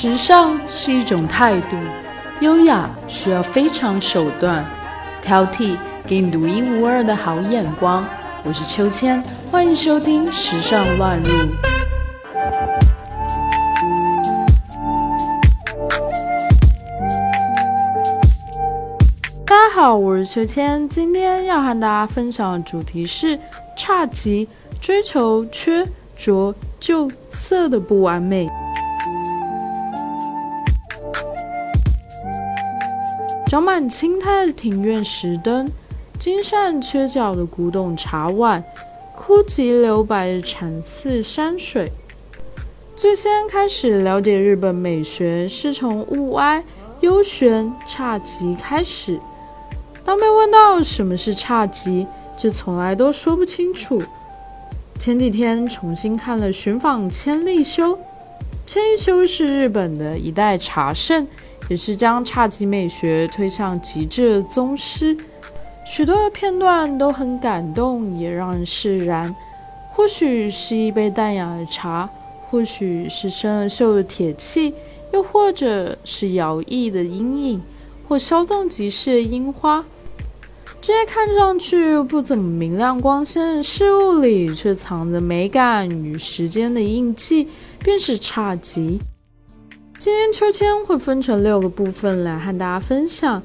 时尚是一种态度，优雅需要非常手段，挑剔给你独一无二的好眼光。我是秋千，欢迎收听《时尚乱入》。大家好，我是秋千，今天要和大家分享的主题是差级，追求缺着旧色的不完美。长满青苔的庭院石灯，金扇缺角的古董茶碗，枯寂留白的禅寺山水。最先开始了解日本美学，是从物哀、幽玄、侘寂开始。当被问到什么是侘寂，就从来都说不清楚。前几天重新看了《寻访千利休》，千利休是日本的一代茶圣。也是将侘寂美学推向极致的宗师，许多的片段都很感动，也让人释然。或许是一杯淡雅的茶，或许是生而锈的铁器，又或者是摇曳的阴影，或稍纵即逝的樱花。这些看上去不怎么明亮光鲜的事物里，却藏着美感与时间的印记，便是侘寂。今天秋千会分成六个部分来和大家分享。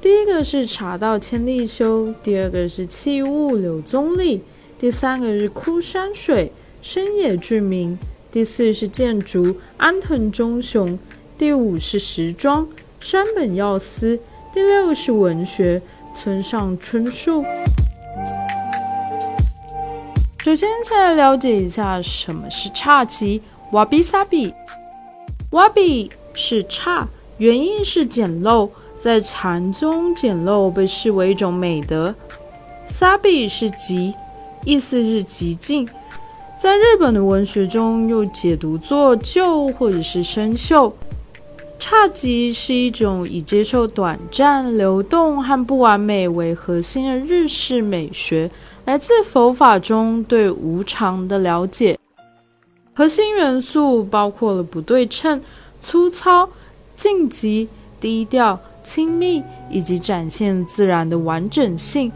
第一个是茶道千利休，第二个是器物柳宗理，第三个是枯山水深野俊明，第四是建筑安藤忠雄，第五是时装山本耀司，第六是文学村上春树。首先，先来了解一下什么是侘寂。瓦比萨比。瓦比是差，原因是简陋，在禅中简陋被视为一种美德。萨比是极，意思是极尽，在日本的文学中又解读作旧或者是生锈。侘寂是一种以接受短暂、流动和不完美为核心的日式美学，来自佛法中对无常的了解。核心元素包括了不对称、粗糙、静极、低调、亲密，以及展现自然的完整性。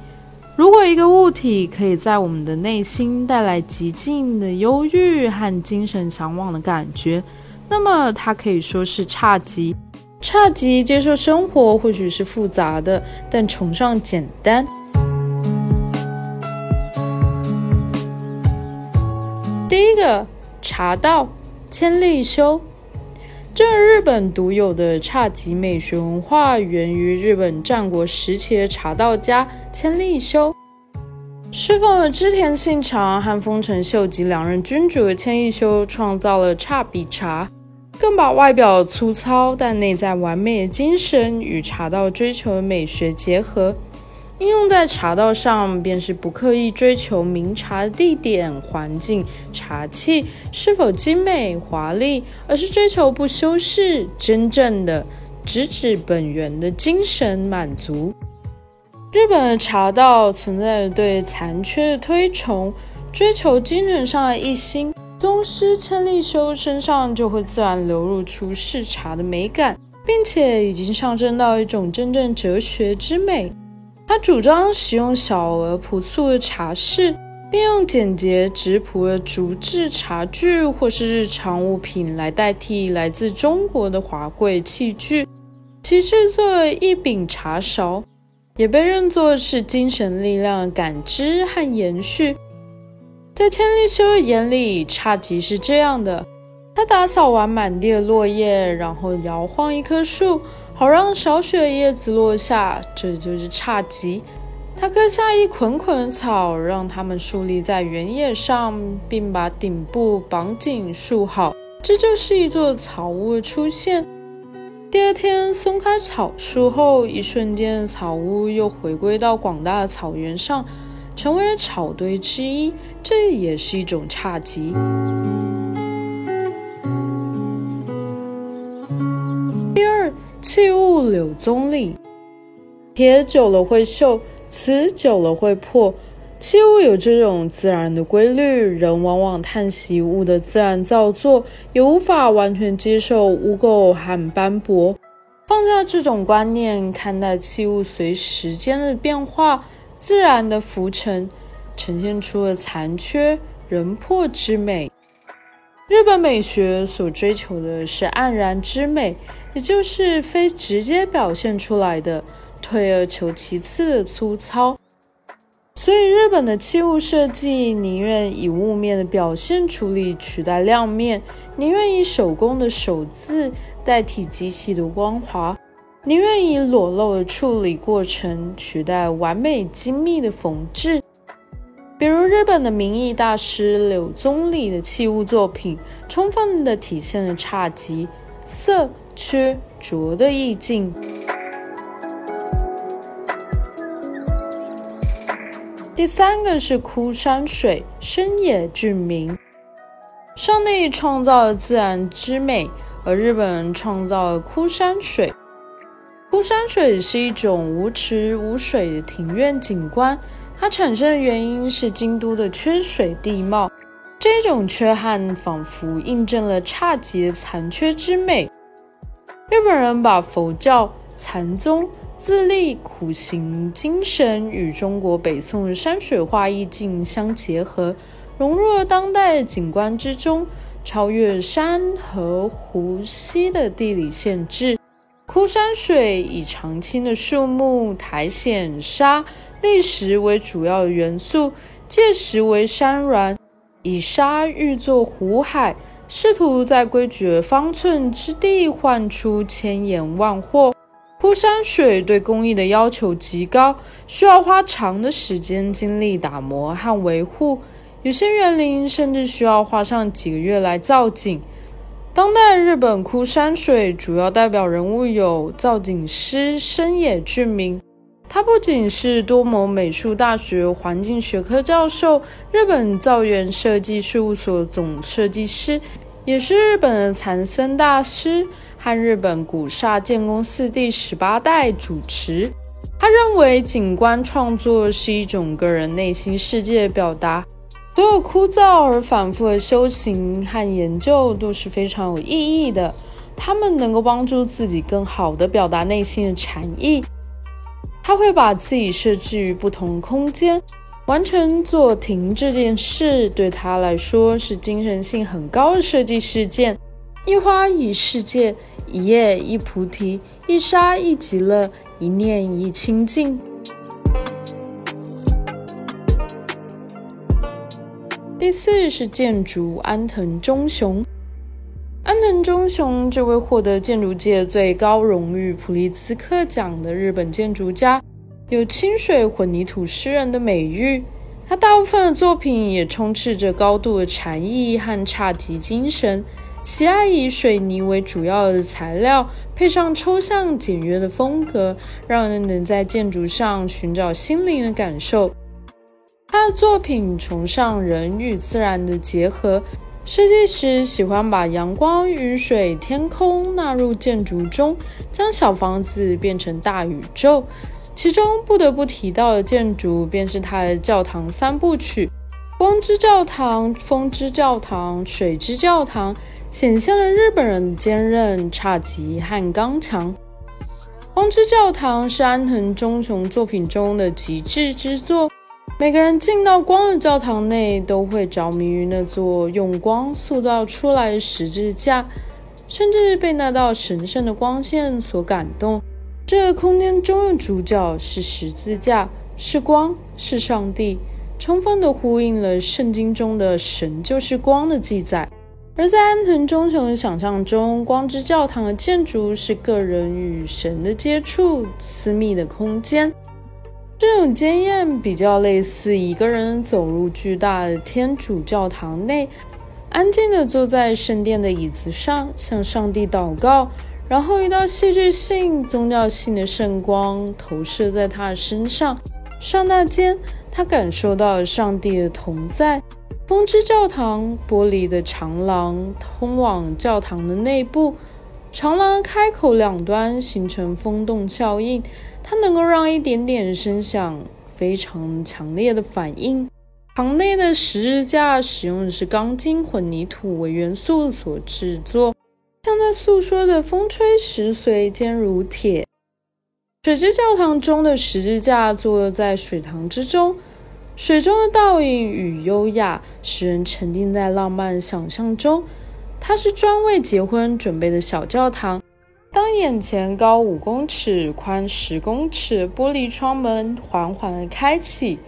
如果一个物体可以在我们的内心带来极尽的忧郁和精神向往的感觉，那么它可以说是侘寂。侘寂接受生活或许是复杂的，但崇尚简单。第一个。茶道千利休，这日本独有的侘寂美学文化，源于日本战国时期的茶道家千利休。侍奉了织田信长和丰臣秀吉两任君主的千利休，创造了侘比茶，更把外表粗糙但内在完美的精神与茶道追求的美学结合。应用在茶道上，便是不刻意追求名茶的地点、环境、茶器是否精美华丽，而是追求不修饰、真正的直指本源的精神满足。日本的茶道存在着对残缺的推崇，追求精神上的一心。宗师千利休身上就会自然流露出视茶的美感，并且已经上升到一种真正哲学之美。他主张使用小而朴素的茶室，并用简洁质朴的竹制茶具或是日常物品来代替来自中国的华贵器具。其制作一柄茶勺，也被认作是精神力量的感知和延续。在千利休的眼里，侘寂是这样的：他打扫完满地的落叶，然后摇晃一棵树。好让少许叶子落下，这就是侘寂。他割下一捆捆草，让它们竖立在原叶上，并把顶部绑紧束好，这就是一座草屋的出现。第二天松开草树后，一瞬间，草屋又回归到广大的草原上，成为草堆之一。这也是一种侘寂。器物柳宗理，铁久了会锈，瓷久了会破。器物有这种自然的规律，人往往叹息物的自然造作，也无法完全接受污垢和斑驳。放下这种观念，看待器物随时间的变化、自然的浮沉，呈现出了残缺、人破之美。日本美学所追求的是黯然之美，也就是非直接表现出来的，退而求其次的粗糙。所以，日本的器物设计宁愿以雾面的表现处理取代亮面，宁愿以手工的手字代替机器的光滑，宁愿以裸露的处理过程取代完美精密的缝制。比如日本的名艺大师柳宗理的器物作品，充分的体现了侘寂、色、缺、浊的意境。第三个是枯山水，深野俊明。上帝创造了自然之美，而日本人创造了枯山水。枯山水是一种无池无水的庭院景观。它产生的原因是京都的缺水地貌，这种缺憾仿佛印证了侘寂的残缺之美。日本人把佛教禅宗自立苦行精神与中国北宋的山水画意境相结合，融入了当代景观之中，超越山河湖溪的地理限制。枯山水以常青的树木、苔藓、沙。砾石为主要元素，借石为山峦，以沙喻作湖海，试图在规矩方寸之地换出千言万惑。枯山水对工艺的要求极高，需要花长的时间精力打磨和维护，有些园林甚至需要花上几个月来造景。当代日本枯山水主要代表人物有造景师深野俊明。他不仅是多摩美术大学环境学科教授，日本造园设计事务所总设计师，也是日本的残森大师和日本古刹建公司第十八代主持。他认为，景观创作是一种个人内心世界的表达，所有枯燥而反复的修行和研究都是非常有意义的。他们能够帮助自己更好地表达内心的禅意。他会把自己设置于不同空间，完成坐停这件事，对他来说是精神性很高的设计事件。一花一世界，一叶一菩提，一沙一极乐，一念一清净。第四是建筑安藤忠雄。安藤忠雄这位获得建筑界最高荣誉普利兹克奖的日本建筑家，有“清水混凝土诗人”的美誉。他大部分的作品也充斥着高度的禅意和侘寂精神，喜爱以水泥为主要的材料，配上抽象简约的风格，让人能在建筑上寻找心灵的感受。他的作品崇尚人与自然的结合。设计师喜欢把阳光、雨水、天空纳入建筑中，将小房子变成大宇宙。其中不得不提到的建筑，便是他的教堂三部曲：光之教堂、风之教堂、水之教堂，显现了日本人的坚韧、侘寂和刚强。光之教堂是安藤忠雄作品中的极致之作。每个人进到光的教堂内，都会着迷于那座用光塑造出来的十字架，甚至被那道神圣的光线所感动。这个空间中的主角是十字架，是光，是上帝，充分的呼应了圣经中的“神就是光”的记载。而在安藤忠雄的想象中，光之教堂的建筑是个人与神的接触，私密的空间。这种经验比较类似一个人走入巨大的天主教堂内，安静地坐在圣殿的椅子上，向上帝祷告，然后一道戏剧性、宗教性的圣光投射在他的身上。刹那间，他感受到了上帝的同在。风之教堂玻璃的长廊通往教堂的内部，长廊开口两端形成风洞效应。它能够让一点点声响非常强烈的反应。堂内的十字架使用的是钢筋混凝土为元素所制作，像在诉说的“风吹石碎，坚如铁”。水之教堂中的十字架坐落在水塘之中，水中的倒影与优雅使人沉浸在浪漫想象中。它是专为结婚准备的小教堂。当眼前高五公尺、宽十公尺玻璃窗门缓缓地开启。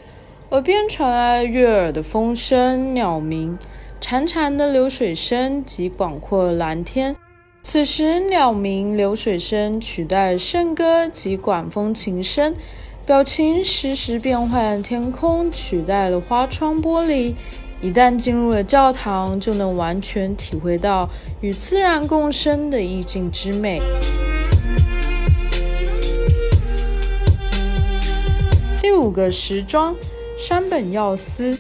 耳边传来悦耳的风声、鸟鸣、潺潺的流水声及广阔的蓝天。此时，鸟鸣、流水声取代圣歌及管风琴声，表情时时变换天空取代了花窗玻璃。一旦进入了教堂，就能完全体会到与自然共生的意境之美。第五个时装。山本耀司，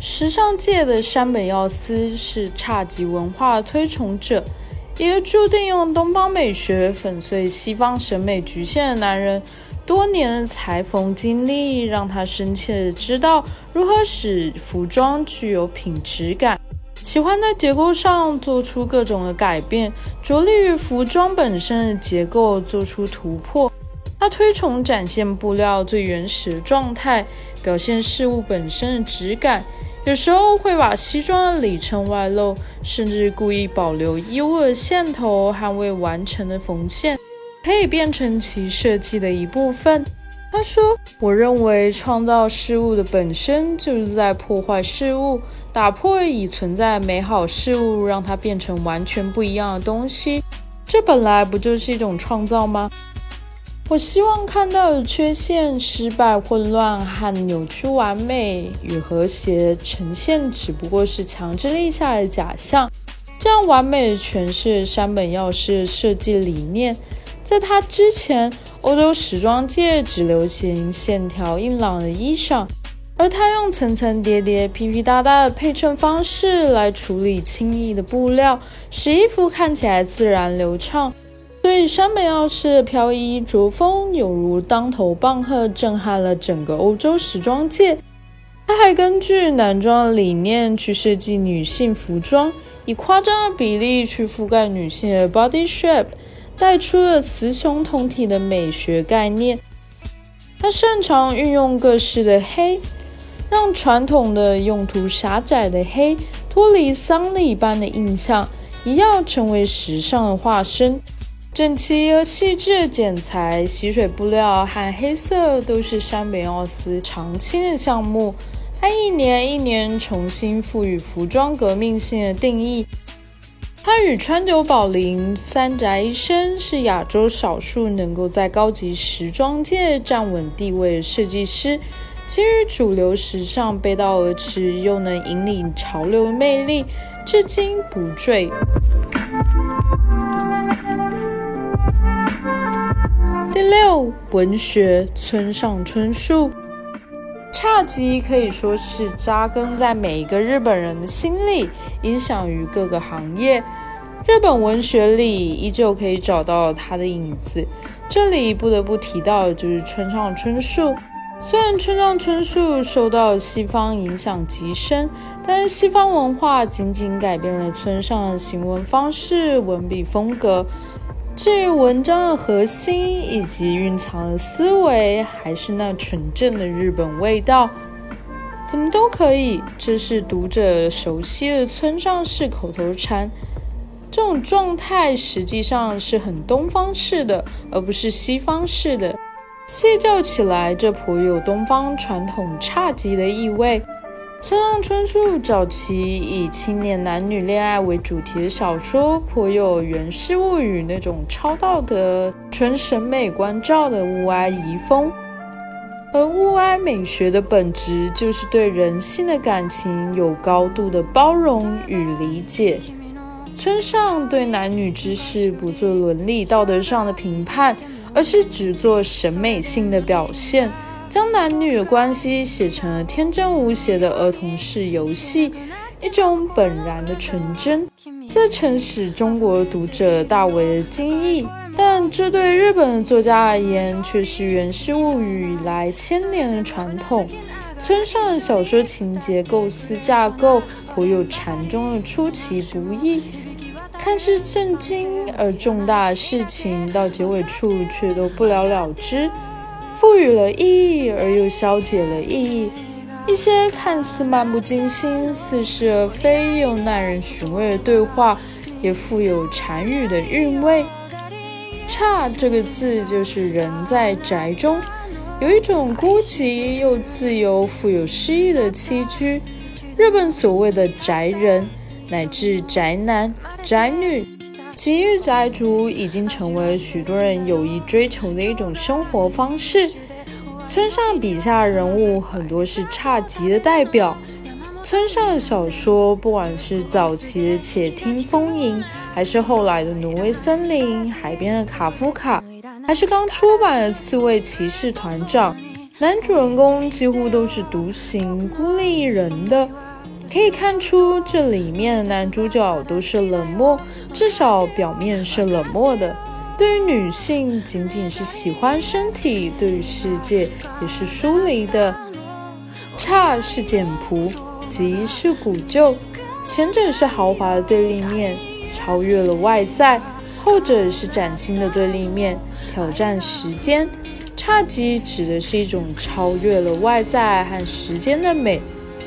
时尚界的山本耀司是侘寂文化推崇者，一个注定用东方美学粉碎西方审美局限的男人。多年的裁缝经历让他深切的知道如何使服装具有品质感，喜欢在结构上做出各种的改变，着力于服装本身的结构做出突破。他推崇展现布料最原始的状态。表现事物本身的质感，有时候会把西装的里衬外露，甚至故意保留衣物的线头和未完成的缝线，可以变成其设计的一部分。他说：“我认为创造事物的本身就是在破坏事物，打破已存在美好事物，让它变成完全不一样的东西。这本来不就是一种创造吗？”我希望看到的缺陷、失败、混乱和扭曲完美与和谐呈现，只不过是强制立下的假象。这样完美的诠释山本耀司设计理念。在他之前，欧洲时装界只流行线条硬朗的衣裳，而他用层层叠叠、皮皮哒哒的配衬方式来处理轻易的布料，使衣服看起来自然流畅。所以，山本耀司的飘逸着风犹如当头棒喝，震撼了整个欧洲时装界。他还根据男装的理念去设计女性服装，以夸张的比例去覆盖女性的 body shape，带出了雌雄同体的美学概念。他擅长运用各式的黑，让传统的用途狭窄的黑脱离丧礼般的印象，一样成为时尚的化身。整齐而细致的剪裁、吸水布料和黑色都是山本耀司常青的项目。他一年一年重新赋予服装革命性的定义。他与川久保玲、三宅一生是亚洲少数能够在高级时装界站稳地位的设计师。基于主流时尚背道而驰，又能引领潮流的魅力，至今不坠。第六，文学村上春树，侘寂可以说是扎根在每一个日本人的心里，影响于各个行业。日本文学里依旧可以找到他的影子。这里不得不提到的就是村上春树。虽然村上春树受到西方影响极深，但西方文化仅仅改变了村上的行文方式、文笔风格。至于文章的核心以及蕴藏的思维，还是那纯正的日本味道，怎么都可以。这是读者熟悉的村上式口头禅。这种状态实际上是很东方式的，而不是西方式的。细究起来，这颇有东方传统侘寂的意味。村上春树早期以青年男女恋爱为主题的小说，颇有《源氏物语》那种超道德、纯审美关照的物哀遗风。而物哀美学的本质，就是对人性的感情有高度的包容与理解。村上对男女之事不做伦理道德上的评判，而是只做审美性的表现。将男女的关系写成了天真无邪的儿童式游戏，一种本然的纯真，这曾使中国读者大为惊异。但这对日本作家而言，却是《源氏物语》以来千年的传统。村上小说情节构思架构颇有禅宗的出其不意，看似震惊而重大的事情，到结尾处却都不了了之，赋予了意义而又消解了意义。一些看似漫不经心、似是而非又耐人寻味的对话，也富有禅语的韵味。差这个字就是人在宅中。有一种孤寂又自由、富有诗意的栖居。日本所谓的宅人，乃至宅男、宅女、极欲宅族，已经成为了许多人有意追求的一种生活方式。村上笔下人物很多是差级的代表。村上的小说，不管是早期的《且听风吟》，还是后来的《挪威森林》、《海边的卡夫卡》。还是刚出版的《刺猬骑士团长》，男主人公几乎都是独行、孤立一人的。可以看出，这里面的男主角都是冷漠，至少表面是冷漠的。对于女性，仅仅是喜欢身体；对于世界，也是疏离的。差是简朴，急是古旧。前者是豪华的对立面，超越了外在。后者是崭新的对立面，挑战时间。侘寂指的是一种超越了外在和时间的美，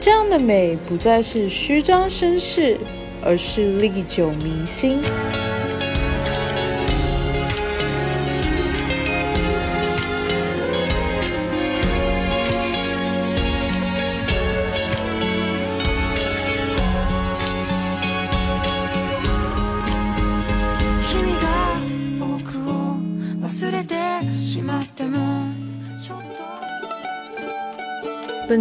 这样的美不再是虚张声势，而是历久弥新。